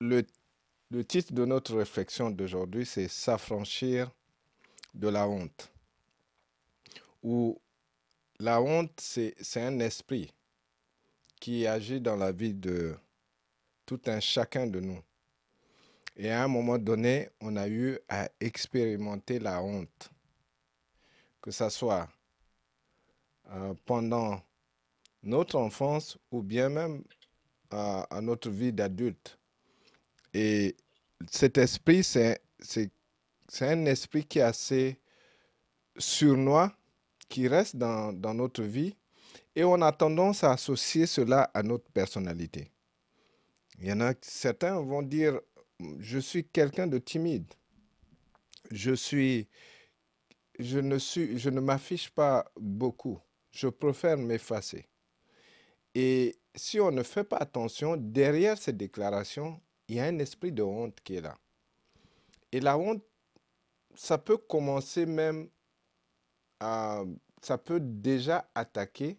le, titre de notre réflexion d'aujourd'hui, c'est S'affranchir de la honte. Ou la honte, c'est un esprit qui agit dans la vie de tout un chacun de nous. Et à un moment donné, on a eu à expérimenter la honte, que ce soit euh, pendant notre enfance ou bien même euh, à notre vie d'adulte. Et cet esprit, c'est un esprit qui est assez surnois, qui reste dans, dans notre vie, et on a tendance à associer cela à notre personnalité. Il y en a certains vont dire je suis quelqu'un de timide. Je suis je ne suis je ne m'affiche pas beaucoup. Je préfère m'effacer. Et si on ne fait pas attention, derrière ces déclarations, il y a un esprit de honte qui est là. Et la honte, ça peut commencer même à, ça peut déjà attaquer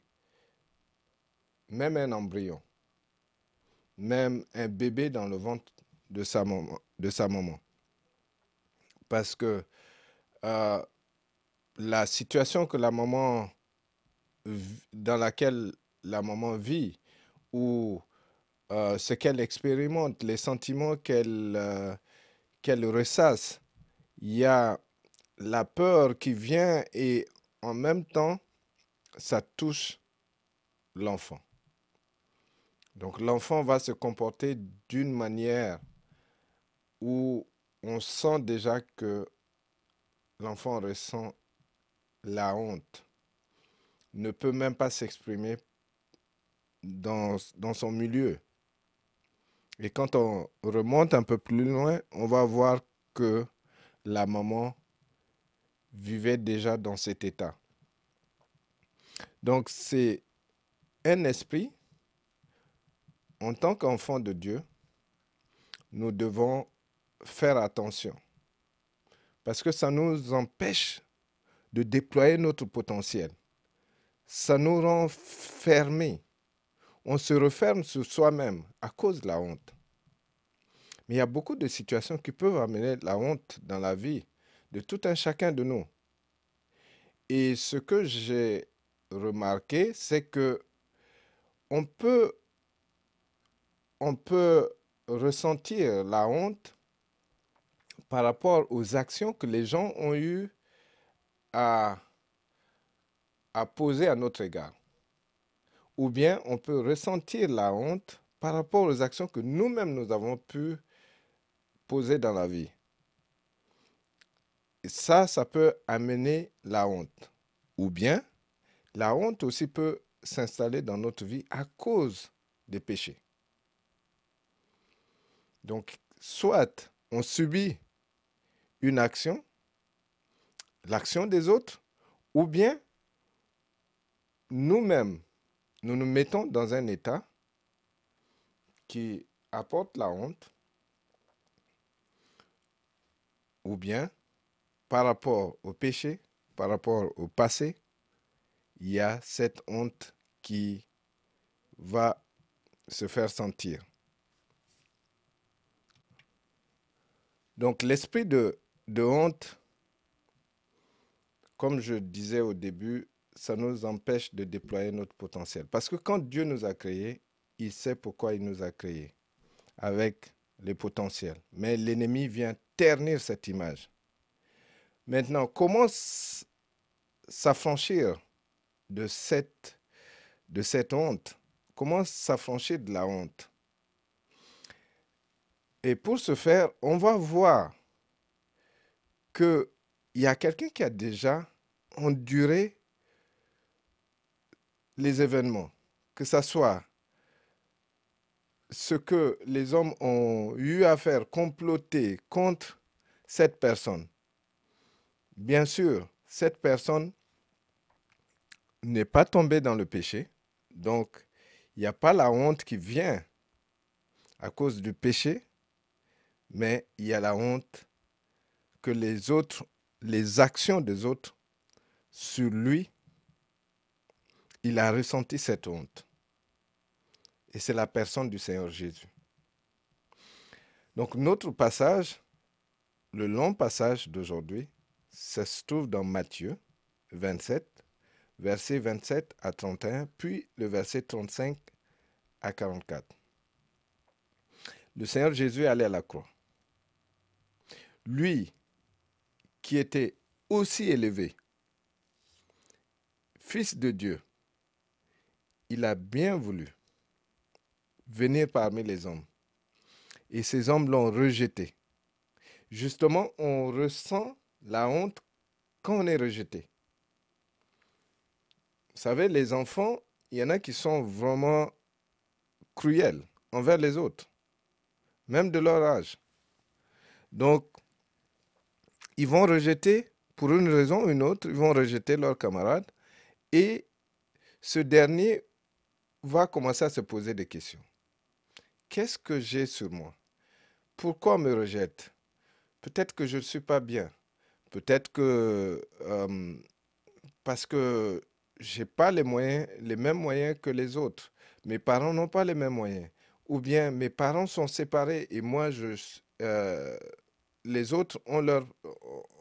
même un embryon, même un bébé dans le ventre de sa maman. De sa maman. Parce que euh, la situation que la maman, dans laquelle la maman vit, ou euh, ce qu'elle expérimente, les sentiments qu'elle euh, qu'elle ressasse, il y a la peur qui vient et en même temps, ça touche l'enfant. Donc l'enfant va se comporter d'une manière où on sent déjà que l'enfant ressent la honte, ne peut même pas s'exprimer dans, dans, son milieu. Et quand on remonte un peu plus loin, on va voir que la maman vivait déjà dans cet état. Donc c'est un esprit, en tant qu'enfant de Dieu, nous devons faire attention. Parce que ça nous empêche de déployer notre potentiel. Ça nous rend fermés. On se referme sur soi-même à cause de la honte. Mais il y a beaucoup de situations qui peuvent amener la honte dans la vie de tout un chacun de nous. Et ce que j'ai remarqué, c'est que on peut, ressentir la honte par rapport aux actions que les gens ont eu à, à poser à notre égard. Ou bien on peut ressentir la honte par rapport aux actions que nous-mêmes nous avons pu poser dans la vie. Et ça, ça peut amener la honte. Ou bien, la honte aussi peut s'installer dans notre vie à cause des péchés. Donc, soit on subit une action, l'action des autres, ou bien nous-mêmes, nous nous mettons dans un état qui apporte la honte, ou bien par rapport au péché, par rapport au passé, il y a cette honte qui va se faire sentir. Donc l'esprit de, honte, comme je disais au début, ça nous empêche de déployer notre potentiel. Parce que quand Dieu nous a créés, il sait pourquoi il nous a créés, avec les potentiels. Mais l'ennemi vient ternir cette image. Maintenant, comment s'affranchir de cette, de cette honte? Comment s'affranchir de la honte? Et pour ce faire, on va voir qu'il y a quelqu'un qui a déjà enduré les événements, que ce soit ce que les hommes ont eu à faire comploter contre cette personne. Bien sûr, cette personne n'est pas tombée dans le péché, donc il n'y a pas la honte qui vient à cause du péché, mais il y a la honte que les autres, les actions des autres sur lui, il a ressenti cette honte. Et c'est la personne du Seigneur Jésus. Donc notre passage, le long passage d'aujourd'hui, ça se trouve dans Matthieu 27, verset 27 à 31, puis le verset 35 à 44. Le Seigneur Jésus allait à la croix. Lui, qui était aussi élevé, fils de Dieu, il a bien voulu venir parmi les hommes. Et ces hommes l'ont rejeté. Justement, on ressent la honte quand on est rejeté. Vous savez, les enfants, il y en a qui sont vraiment cruels envers les autres, même de leur âge. Donc, ils vont rejeter, pour une raison ou une autre, ils vont rejeter leur camarade et ce dernier va commencer à se poser des questions. Qu'est-ce que j'ai sur moi? Pourquoi on me rejette? Peut-être que je ne suis pas bien. Peut-être que euh, parce que j'ai pas les moyens, les mêmes moyens que les autres. Mes parents n'ont pas les mêmes moyens. Ou bien mes parents sont séparés et moi, je, euh, les autres ont leur,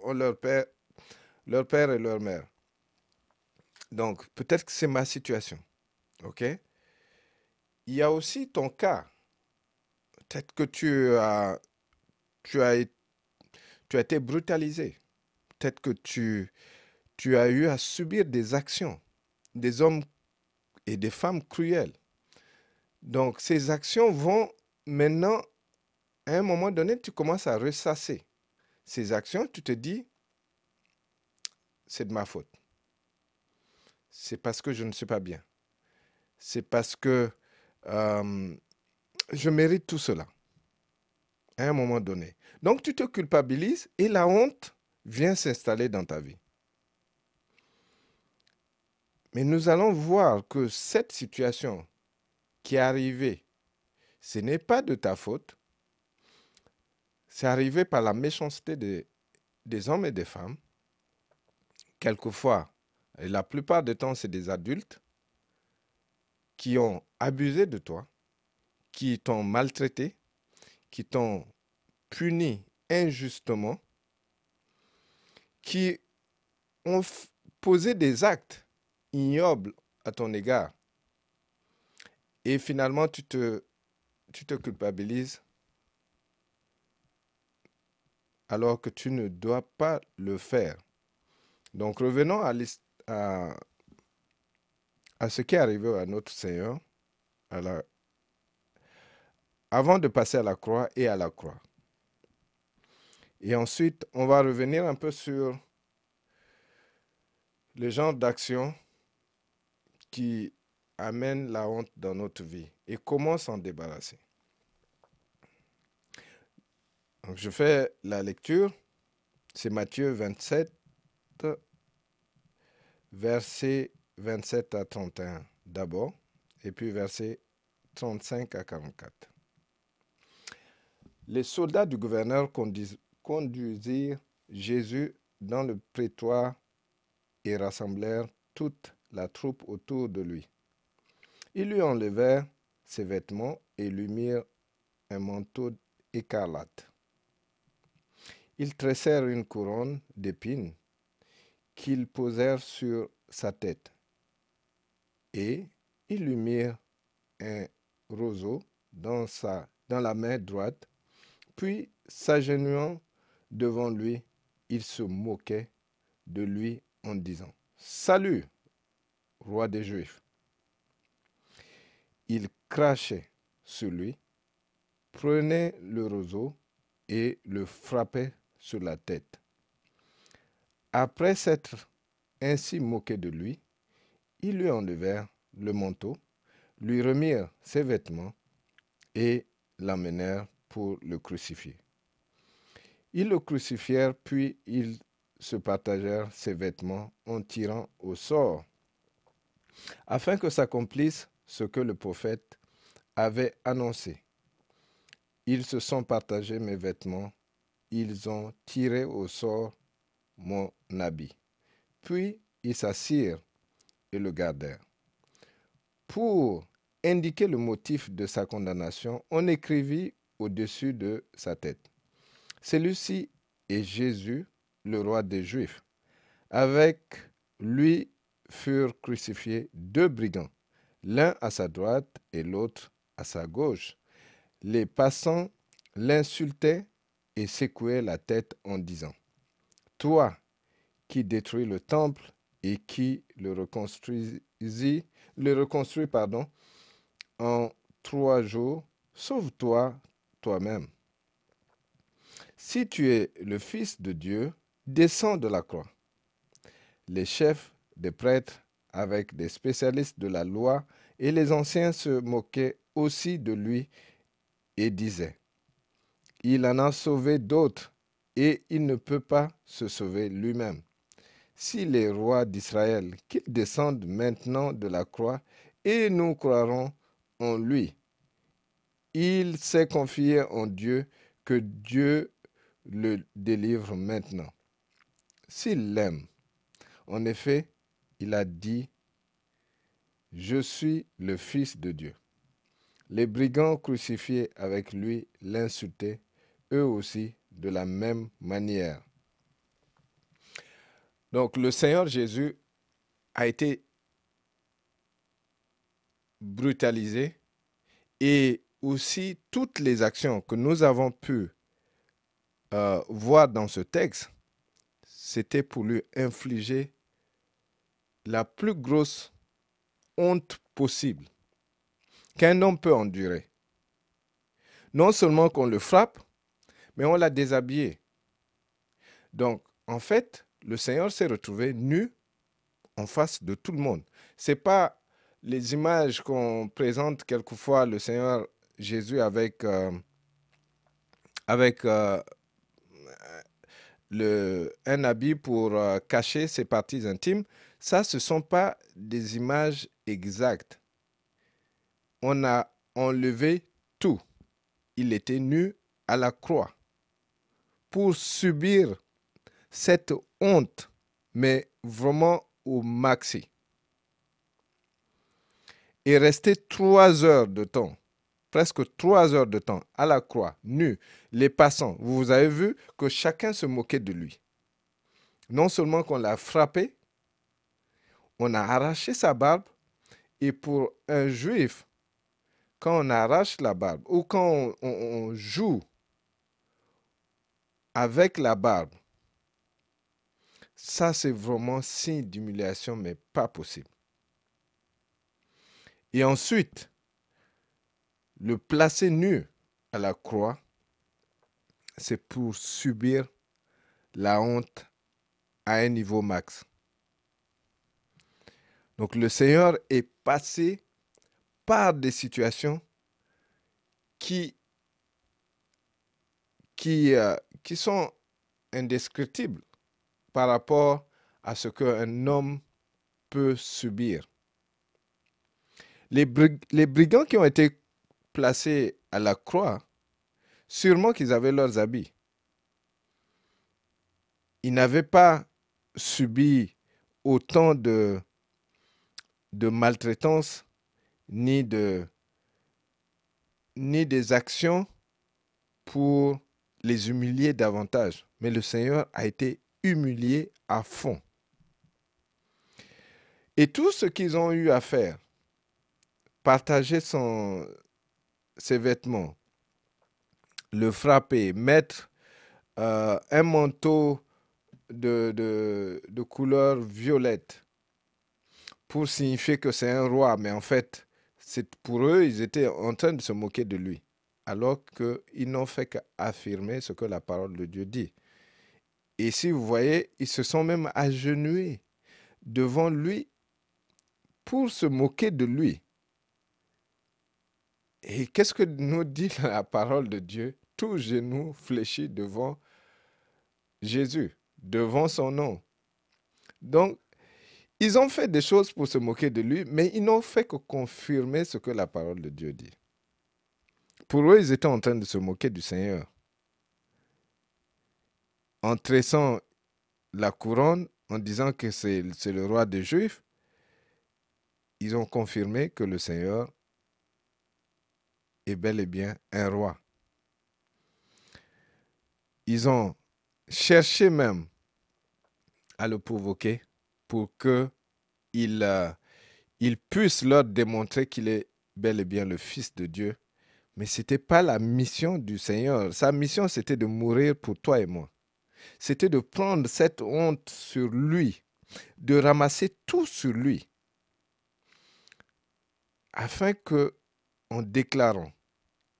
leur père et leur mère. Donc, peut-être que c'est ma situation. OK? Il y a aussi ton cas. Peut-être que tu as, tu, as, tu as été brutalisé. Peut-être que tu, tu as eu à subir des actions des hommes et des femmes cruelles. Donc ces actions vont maintenant, à un moment donné, tu commences à ressasser. Ces actions, tu te dis, c'est de ma faute. C'est parce que je ne suis pas bien. C'est parce que euh, je mérite tout cela. À un moment donné. Donc tu te culpabilises et la honte vient s'installer dans ta vie. Mais nous allons voir que cette situation qui est arrivée, ce n'est pas de ta faute. C'est arrivé par la méchanceté des, hommes et des femmes. Quelquefois, et la plupart du temps, c'est des adultes qui ont abusé de toi, qui t'ont maltraité, qui t'ont puni injustement, qui ont posé des actes ignoble à ton égard. Et finalement, tu te, tu te culpabilises alors que tu ne dois pas le faire. Donc revenons à, à, à ce qui est arrivé à notre Seigneur à avant de passer à la croix et à la croix. Et ensuite, on va revenir un peu sur le genre d'action qui amène la honte dans notre vie et comment s'en débarrasser. Je fais la lecture. C'est Matthieu 27, verset 27 à 31 d'abord, et puis verset 35 à 44. Les soldats du gouverneur conduisirent Jésus dans le prétoire et rassemblèrent toutes la troupe autour de lui. Ils lui enlevèrent ses vêtements et lui mirent un manteau écarlate. Ils tressèrent une couronne d'épines qu'ils posèrent sur sa tête. Et ils lui mirent un roseau dans, sa, dans la main droite, puis s'agenouillant devant lui, ils se moquaient de lui en disant Salut, roi des Juifs. Il crachait sur lui, prenait le roseau et le frappait sur la tête. Après s'être ainsi moqué de lui, ils lui enlevèrent le manteau, lui remirent ses vêtements et l'amenèrent pour le crucifier. Ils le crucifièrent, puis ils se partagèrent ses vêtements en tirant au sort afin que s'accomplisse ce que le prophète avait annoncé. Ils se sont partagés mes vêtements, ils ont tiré au sort mon habit. Puis ils s'assirent le gardèrent. Pour indiquer le motif de sa condamnation, on écrivit au-dessus de sa tête. Celui-ci est Jésus, le roi des Juifs. Avec lui furent crucifiés deux brigands, l'un à sa droite et l'autre à sa gauche. Les passants l'insultaient et secouaient la tête en disant, Toi qui détruis le temple et qui le reconstruisit, le reconstruit pardon, en trois jours, sauve-toi toi-même. Si tu es le Fils de Dieu, descends de la croix. Les chefs des prêtres, avec des spécialistes de la loi, et les anciens se moquaient aussi de lui et disaient, Il en a sauvé d'autres, et il ne peut pas se sauver lui-même. Si les rois d'Israël, qu'ils descendent maintenant de la croix, et nous croirons en lui. Il s'est confié en Dieu, que Dieu le délivre maintenant. S'il l'aime, en effet, il a dit, Je suis le Fils de Dieu. Les brigands crucifiés avec lui l'insultaient, eux aussi, de la même manière. Donc le Seigneur Jésus a été brutalisé et aussi toutes les actions que nous avons pu euh, voir dans ce texte, c'était pour lui infliger la plus grosse honte possible qu'un homme peut endurer. Non seulement qu'on le frappe, mais on l'a déshabillé. Donc, en fait, le Seigneur s'est retrouvé nu en face de tout le monde. C'est pas les images qu'on présente quelquefois le Seigneur Jésus avec, euh, euh, un habit pour euh, cacher ses parties intimes, ça, ce ne sont pas des images exactes. On a enlevé tout. Il était nu à la croix pour subir cette honte, mais vraiment au maxi et resté trois heures de temps, presque trois heures de temps, à la croix, nu, les passants. Vous avez vu que chacun se moquait de lui. Non seulement qu'on l'a frappé, on a arraché sa barbe, et pour un juif, quand on arrache la barbe ou quand on joue avec la barbe, ça c'est vraiment signe d'humiliation, mais pas possible. Et ensuite, le placer nu à la croix, c'est pour subir la honte à un niveau max. Donc le Seigneur est passé par des situations qui, qui, euh, qui sont indescriptibles par rapport à ce qu'un homme peut subir. Les, brigands qui ont été placés à la croix, sûrement qu'ils avaient leurs habits. Ils n'avaient pas subi autant de, de maltraitance ni, de, ni des actions pour les humilier davantage. Mais le Seigneur a été humilié à fond. Et tout ce qu'ils ont eu à faire, partager ses vêtements, le frapper, mettre euh, un manteau de, de, couleur violette pour signifier que c'est un roi, mais en fait, c'est pour eux, ils étaient en train de se moquer de lui, alors qu'ils n'ont fait qu'affirmer ce que la parole de Dieu dit. Et si vous voyez, ils se sont même agenouillés devant lui pour se moquer de lui. Et qu'est-ce que nous dit la parole de Dieu? Tout genou fléchit devant Jésus, devant son nom. Donc, ils ont fait des choses pour se moquer de lui, mais ils n'ont fait que confirmer ce que la parole de Dieu dit. Pour eux, ils étaient en train de se moquer du Seigneur. En tressant la couronne, en disant que c'est le roi des Juifs, ils ont confirmé que le Seigneur est bel et bien un roi. ils ont cherché même à le provoquer pour que il, euh, puisse leur démontrer qu'il est bel et bien le Fils de Dieu. Mais ce n'était pas la mission du Seigneur. Sa mission, c'était de mourir pour toi et moi. C'était de prendre cette honte sur lui, de ramasser tout sur lui, afin que, en déclarant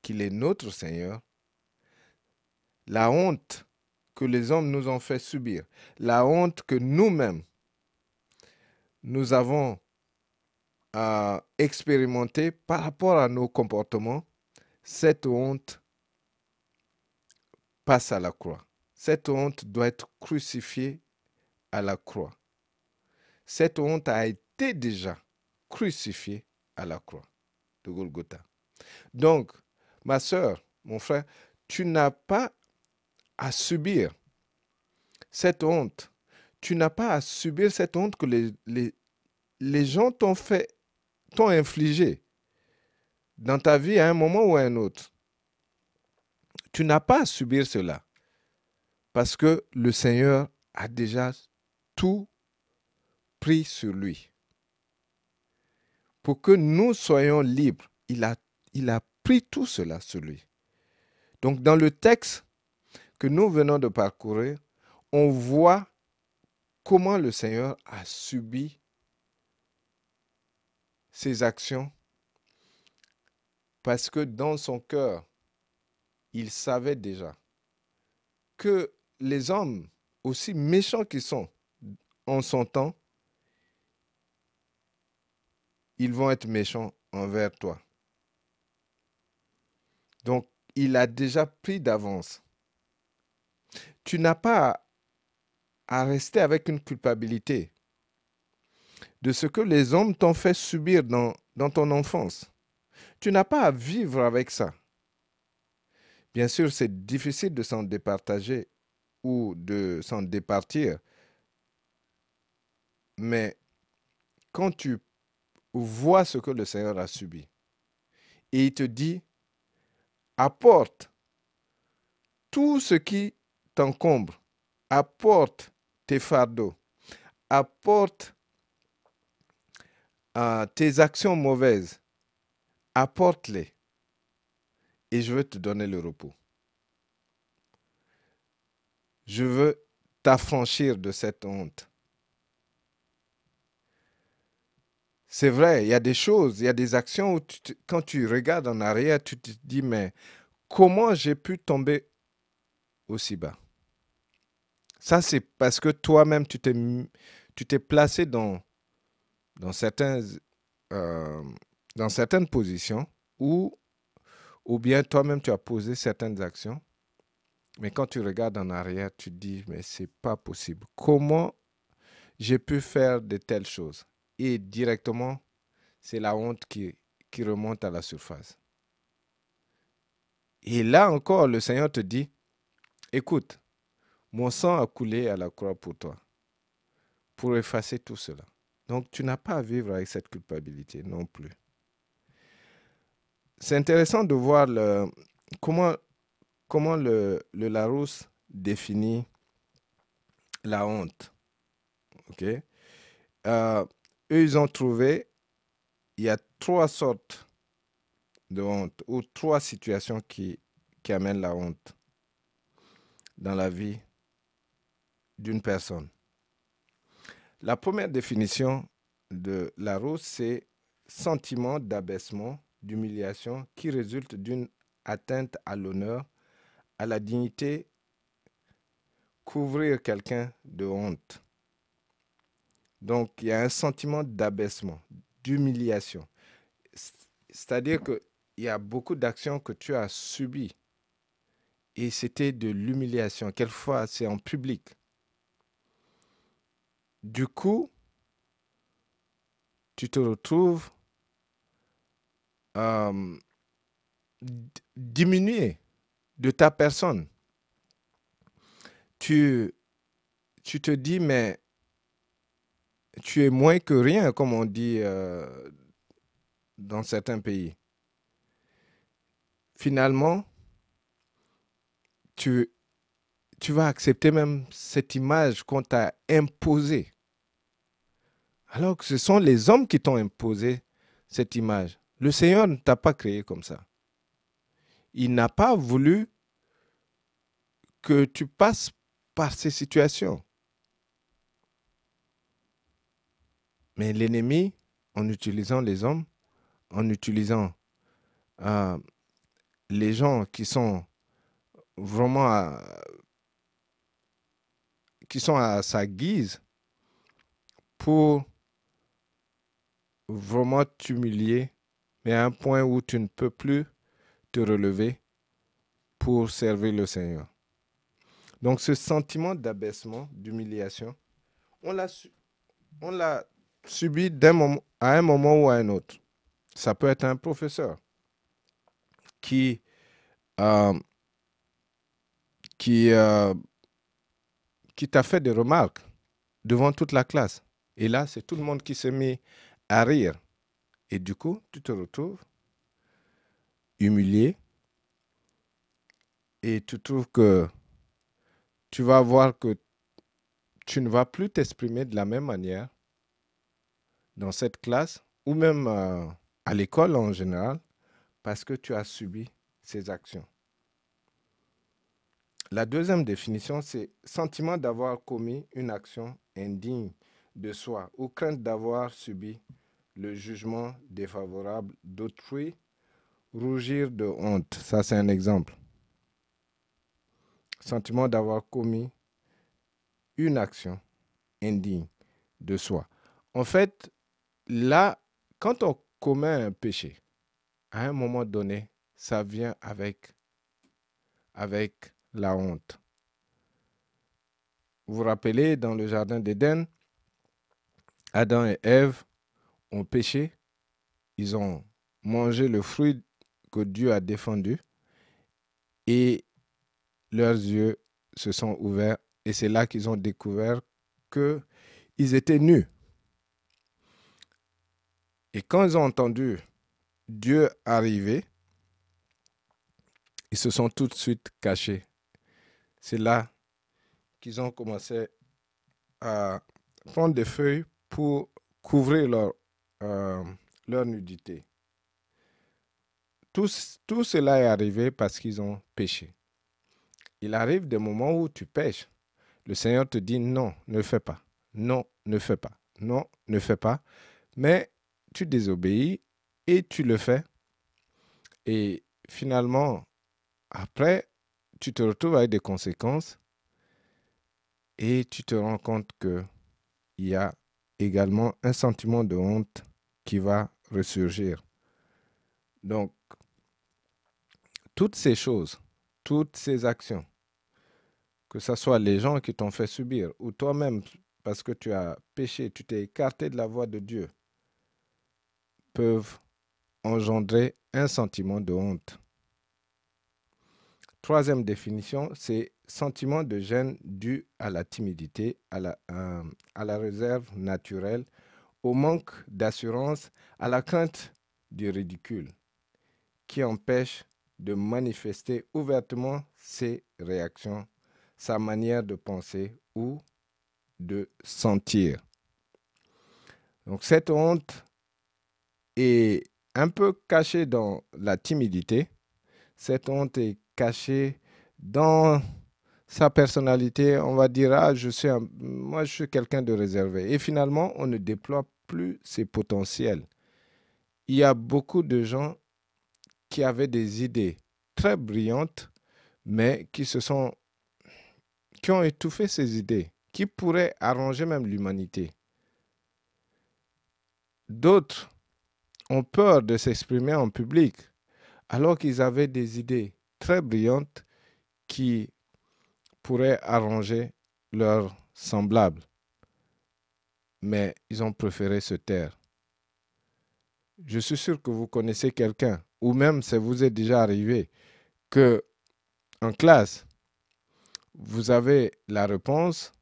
qu'il est notre Seigneur, la honte que les hommes nous ont fait subir, la honte que nous-mêmes nous avons à expérimenter par rapport à nos comportements, cette honte passe à la croix. Cette honte doit être crucifiée à la croix. Cette honte a été déjà crucifiée à la croix de Golgotha. Donc, ma soeur, mon frère, tu n'as pas à subir cette honte. Tu n'as pas à subir cette honte que les gens t'ont fait, t'ont infligé dans ta vie à un moment ou à un autre. Tu n'as pas à subir cela parce que le Seigneur a déjà tout pris sur lui. Pour que nous soyons libres, il a, il a pris tout cela sur lui. Donc dans le texte que nous venons de parcourir, on voit comment le Seigneur a subi ses actions parce que dans son cœur, il savait déjà que les hommes, aussi méchants qu'ils sont en son temps, ils vont être méchants envers toi. Donc, il a déjà pris d'avance. Tu n'as pas à rester avec une culpabilité de ce que les hommes t'ont fait subir dans, ton enfance. Tu n'as pas à vivre avec ça. Bien sûr, c'est difficile de s'en départager ou de s'en départir. Mais quand tu vois ce que le Seigneur a subi, et il te dit, apporte tout ce qui t'encombre, apporte tes fardeaux, apporte euh, tes actions mauvaises, apporte-les et je veux te donner le repos. Je veux t'affranchir de cette honte. C'est vrai, il y a des choses, il y a des actions où quand tu regardes en arrière, tu te dis, mais comment j'ai pu tomber aussi bas? Ça, c'est parce que toi-même, tu t'es, placé euh, dans certaines positions où ou bien toi-même tu as posé certaines actions, mais quand tu regardes en arrière, tu te dis, mais c'est pas possible. Comment j'ai pu faire de telles choses? Et directement, c'est la honte qui, qui remonte à la surface. Et là encore, le Seigneur te dit, écoute, mon sang a coulé à la croix pour toi, pour effacer tout cela. Donc tu n'as pas à vivre avec cette culpabilité non plus c'est intéressant de voir le, comment, comment le, Larousse définit la honte? OK? Euh, eux, ils ont trouvé, il y a trois sortes de honte ou trois situations qui amènent la honte dans la vie d'une personne. La première définition de Larousse, c'est sentiment d'abaissement d'humiliation qui résulte d'une atteinte à l'honneur, à la dignité, couvrir quelqu'un de honte. Donc il y a un sentiment d'abaissement, d'humiliation. C'est-à-dire qu'il y a beaucoup d'actions que tu as subies et c'était de l'humiliation. Quelquefois, c'est en public. Du coup, tu te retrouves euh, diminuer de ta personne. Tu, te dis, mais tu es moins que rien, comme on dit euh, dans certains pays. Finalement, tu, tu vas accepter même cette image qu'on t'a imposée. Alors que ce sont les hommes qui t'ont imposé cette image. Le Seigneur ne t'a pas créé comme ça. Il n'a pas voulu que tu passes par ces situations. Mais l'ennemi, en utilisant les hommes, en utilisant euh, les gens qui sont vraiment qui sont à sa guise pour vraiment t'humilier, mais à un point où tu ne peux plus relever pour servir le Seigneur. Donc ce sentiment d'abaissement, d'humiliation, on l'a, subi moment, à un moment ou à un autre. Ça peut être un professeur qui, euh, qui, euh, qui t'a fait des remarques devant toute la classe. Et là, c'est tout le monde qui s'est mis à rire. Et du coup, tu te retrouves humilié et tu trouves que tu vas voir que tu ne vas plus t'exprimer de la même manière dans cette classe ou même euh, à l'école en général parce que tu as subi ces actions. La deuxième définition, c'est sentiment d'avoir commis une action indigne de soi ou crainte d'avoir subi le jugement défavorable d'autrui, rougir de honte. Ça, c'est un exemple. Sentiment d'avoir commis une action indigne de soi. En fait, là, quand on commet un péché, à un moment donné, ça vient avec, la honte. Vous vous rappelez, dans le Jardin d'Éden, Adam et Ève ont péché, ils ont mangé le fruit Dieu a défendu et leurs yeux se sont ouverts et c'est là qu'ils ont découvert qu'ils étaient nus. Et quand ils ont entendu Dieu arriver, ils se sont tout de suite cachés. C'est là qu'ils ont commencé à prendre des feuilles pour couvrir leur, euh, leur nudité. Tout, cela est arrivé parce qu'ils ont péché. Il arrive des moments où tu pêches. Le Seigneur te dit non, ne fais pas. Non, ne fais pas. Non, ne fais pas. Mais tu désobéis et tu le fais. Et finalement, après, tu te retrouves avec des conséquences et tu te rends compte qu'il y a également un sentiment de honte qui va ressurgir. Donc, toutes ces choses, toutes ces actions, que ce soit les gens qui t'ont fait subir ou toi-même parce que tu as péché, tu t'es écarté de la voie de Dieu, peuvent engendrer un sentiment de honte. Troisième définition, c'est sentiment de gêne dû à la timidité, à la, euh, à la réserve naturelle, au manque d'assurance, à la crainte du ridicule, qui empêche de manifester ouvertement ses réactions, sa manière de penser ou de sentir. Donc cette honte est un peu cachée dans la timidité. Cette honte est cachée dans sa personnalité. On va dire, ah, je suis moi, je suis quelqu'un de réservé. Et finalement, on ne déploie plus ses potentiels. Il y a beaucoup de gens qui avaient des idées très brillantes, mais qui se sont, qui ont étouffé ces idées, qui pourraient arranger même l'humanité. D'autres ont peur de s'exprimer en public, alors qu'ils avaient des idées très brillantes qui pourraient arranger leurs semblables. Mais ils ont préféré se taire. Je suis sûr que vous connaissez quelqu'un, ou même ça vous est déjà arrivé, que en classe, vous avez la réponse,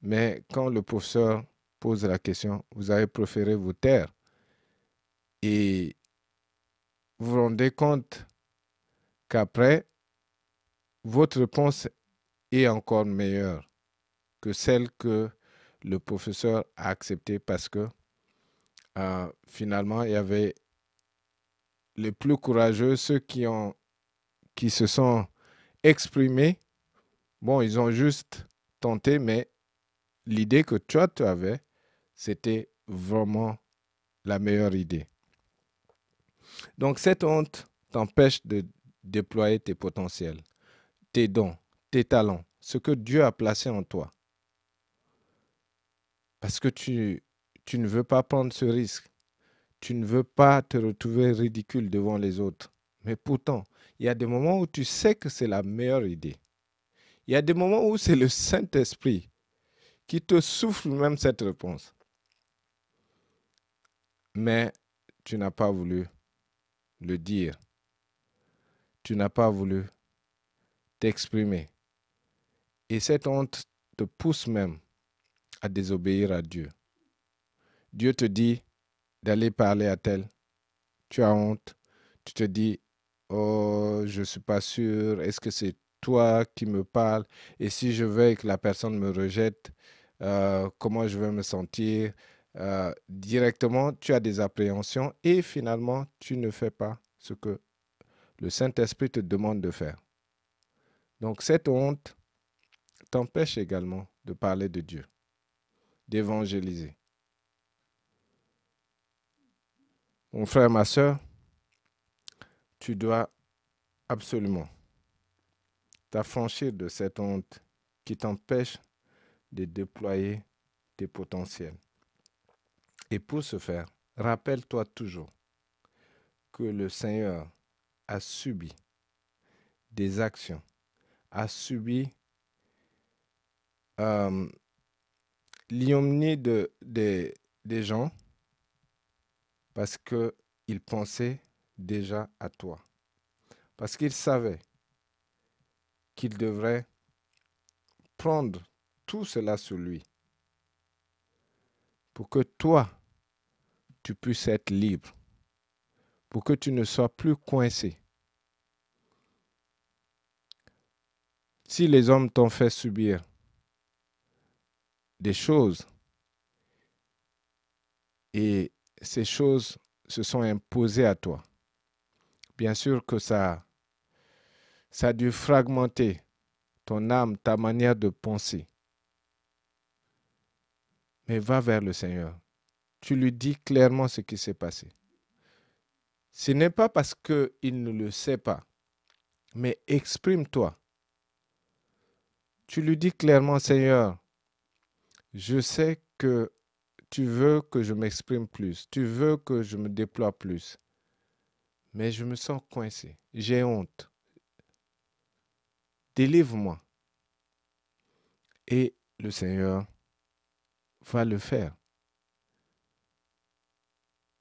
mais quand le professeur pose la question, vous avez préféré vous taire. Et vous vous rendez compte qu'après, votre réponse est encore meilleure que celle que le professeur a acceptée parce que euh, finalement, il y avait les plus courageux, ceux qui, ont, qui se sont exprimés. Bon, ils ont juste tenté, mais l'idée que toi, tu avais, c'était vraiment la meilleure idée. Donc cette honte t'empêche de déployer tes potentiels, tes dons, tes talents, ce que Dieu a placé en toi. Parce que tu, tu ne veux pas prendre ce risque. Tu ne veux pas te retrouver ridicule devant les autres. Mais pourtant, il y a des moments où tu sais que c'est la meilleure idée. Il y a des moments où c'est le Saint-Esprit qui te souffle même cette réponse. Mais tu n'as pas voulu le dire. Tu n'as pas voulu t'exprimer. Et cette honte te pousse même à désobéir à Dieu. Dieu te dit d'aller parler à tel. Tu as honte. Tu te dis, oh, je ne suis pas sûr. Est-ce que c'est toi qui me parles? Et si je veux que la personne me rejette, euh, comment je vais me sentir? Euh, directement, tu as des appréhensions et finalement, tu ne fais pas ce que le Saint-Esprit te demande de faire. Donc cette honte t'empêche également de parler de Dieu, d'évangéliser. Mon frère, ma soeur, tu dois absolument t'affranchir de cette honte qui t'empêche de déployer tes potentiels. Et pour ce faire, rappelle-toi toujours que le Seigneur a subi des actions, a subi euh, de, des gens parce qu'il pensait déjà à toi. Parce qu'il savait qu'il devrait prendre tout cela sur lui pour que toi, tu puisses être libre, pour que tu ne sois plus coincé. Si les hommes t'ont fait subir des choses et ces choses se sont imposées à toi, bien sûr que ça, ça a dû fragmenter ton âme, ta manière de penser. Mais va vers le Seigneur tu lui dis clairement ce qui s'est passé. Ce n'est pas parce qu'il ne le sait pas, mais exprime-toi. Tu lui dis clairement, Seigneur, je sais que tu veux que je m'exprime plus, tu veux que je me déploie plus, mais je me sens coincé, j'ai honte. Délivre-moi. Et le Seigneur va le faire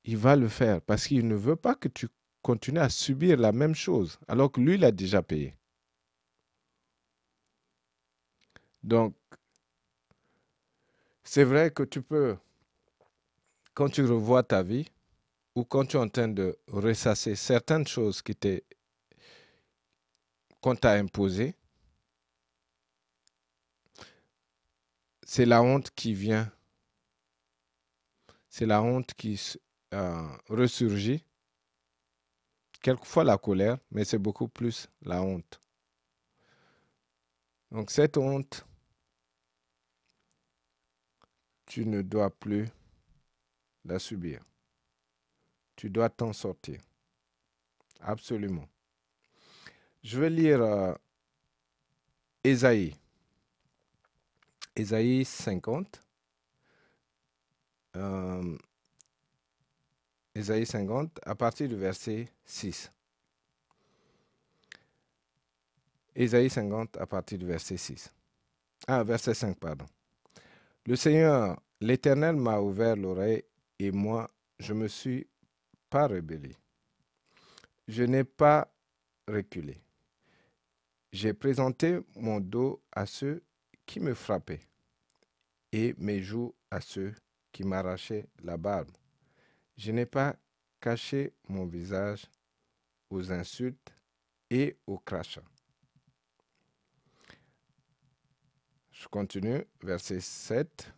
il va le faire parce qu'il ne veut pas que tu continues à subir la même chose alors que lui, il a déjà payé. Donc, c'est vrai que tu peux, quand tu revois ta vie ou quand tu es en train de ressasser certaines choses qui qu'on t'a imposées, c'est la honte qui vient. C'est la honte qui, euh, ressurgit. Quelquefois la colère, mais c'est beaucoup plus la honte. Donc cette honte, tu ne dois plus la subir. Tu dois t'en sortir. Absolument. Je vais lire euh. Ésaïe 50. Euh, Ésaïe 50, à partir du verset 6. Ésaïe 50, à partir du verset 6. Ah, verset 5, pardon. Le Seigneur, l'Éternel m'a ouvert l'oreille et moi, je me suis pas rebellé. Je n'ai pas reculé. J'ai présenté mon dos à ceux qui me frappaient et mes joues à ceux qui m'arrachaient la barbe. Je n'ai pas caché mon visage aux insultes et aux crachats. Je continue, verset 7.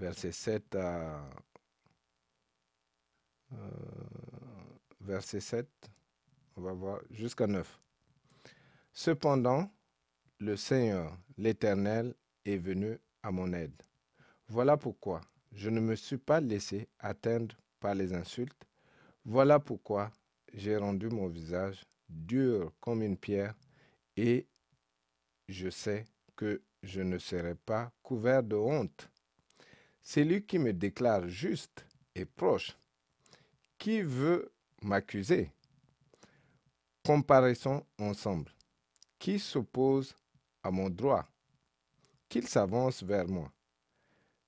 Verset 7 à... Euh, verset 7, on va voir jusqu'à 9. Cependant, le Seigneur, l'Éternel, est venu à mon aide. Voilà pourquoi je ne me suis pas laissé atteindre par les insultes. Voilà pourquoi j'ai rendu mon visage dur comme une pierre et je sais que je ne serai pas couvert de honte. Celui qui me déclare juste et proche. Qui veut m'accuser? Comparaissons ensemble. Qui s'oppose à mon droit? Qu'il s'avance vers moi.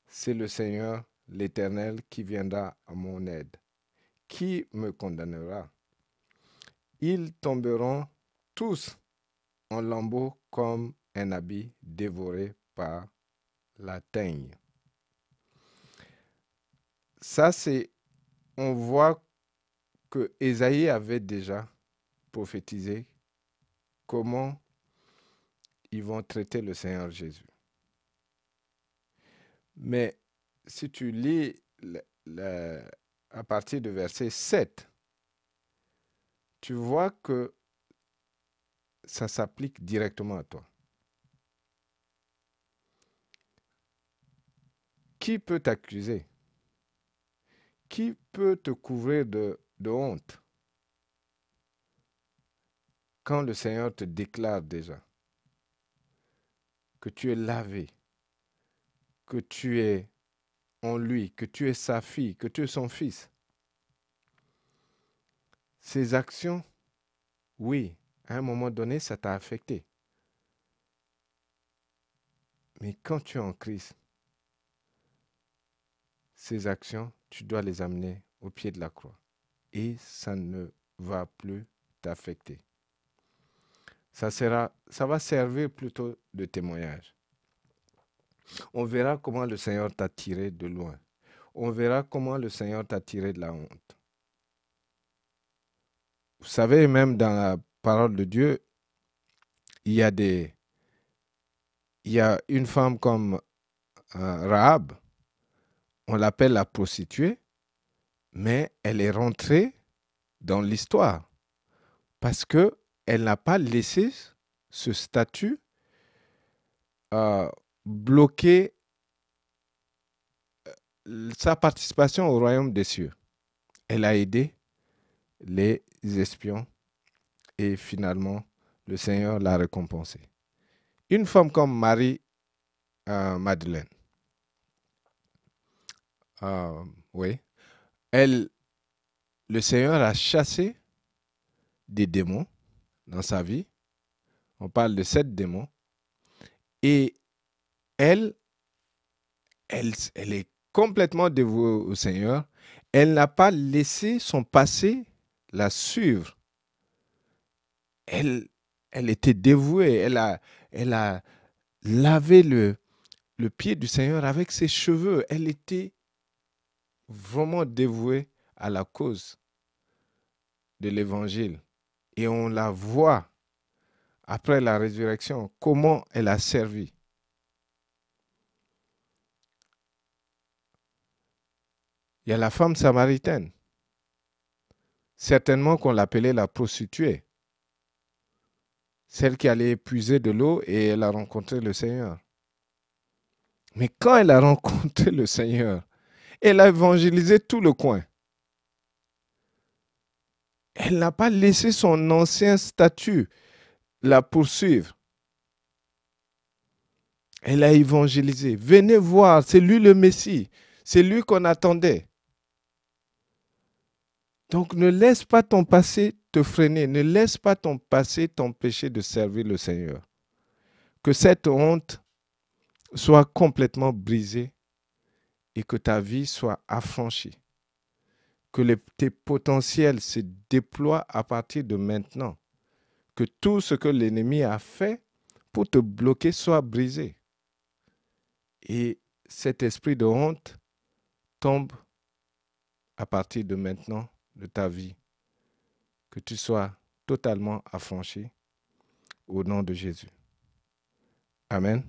C'est le Seigneur, l'Éternel, qui viendra à mon aide. Qui me condamnera? Ils tomberont tous en lambeaux comme un habit dévoré par la teigne. Ça, c'est, on voit que Esaïe avait déjà prophétisé comment ils vont traiter le Seigneur Jésus. Mais si tu lis à partir du verset 7, tu vois que ça s'applique directement à toi. Qui peut t'accuser? Qui peut te couvrir de, honte quand le Seigneur te déclare déjà que tu es lavé, que tu es en lui, que tu es sa fille, que tu es son fils? Ces actions, oui, à un moment donné, ça t'a affecté. Mais quand tu es en Christ, ces actions, tu dois les amener au pied de la croix. Et ça ne va plus t'affecter. Ça, sera, ça va servir plutôt de témoignage. On verra comment le Seigneur t'a tiré de loin. On verra comment le Seigneur t'a tiré de la honte. Vous savez, même dans la parole de Dieu, il y a des, il y a une femme comme euh, Rahab, on l'appelle la prostituée, mais elle est rentrée dans l'histoire parce que elle n'a pas laissé ce statut euh, bloquer euh, sa participation au royaume des cieux. Elle a aidé les espions et finalement le Seigneur l'a récompensée. Une femme comme Marie euh, Madeleine, euh, oui, elle, le Seigneur a chassé des démons dans sa vie. On parle de sept démons. Et elle, elle, est complètement dévouée au Seigneur. Elle n'a pas laissé son passé la suivre. Elle, était dévouée. Elle a, elle a lavé le, le pied du Seigneur avec ses cheveux. Elle était vraiment dévouée à la cause de l'évangile. Et on la voit après la résurrection, comment elle a servi. Il y a la femme samaritaine. Certainement qu'on l'appelait la prostituée. Celle qui allait épuiser de l'eau et elle a rencontré le Seigneur. Mais quand elle a rencontré le Seigneur, elle a évangélisé tout le coin. Elle n'a pas laissé son ancien statut la poursuivre. Elle a évangélisé. Venez voir, c'est lui le Messie. C'est lui qu'on attendait. Donc ne laisse pas ton passé te freiner, ne laisse pas ton passé t'empêcher de servir le Seigneur. Que cette honte soit complètement brisée et que ta vie soit affranchie. Que tes potentiels se déploient à partir de maintenant. Que tout ce que l'ennemi a fait pour te bloquer soit brisé. Et cet esprit de honte tombe à partir de maintenant de ta vie, que tu sois totalement affranchi au nom de Jésus. Amen.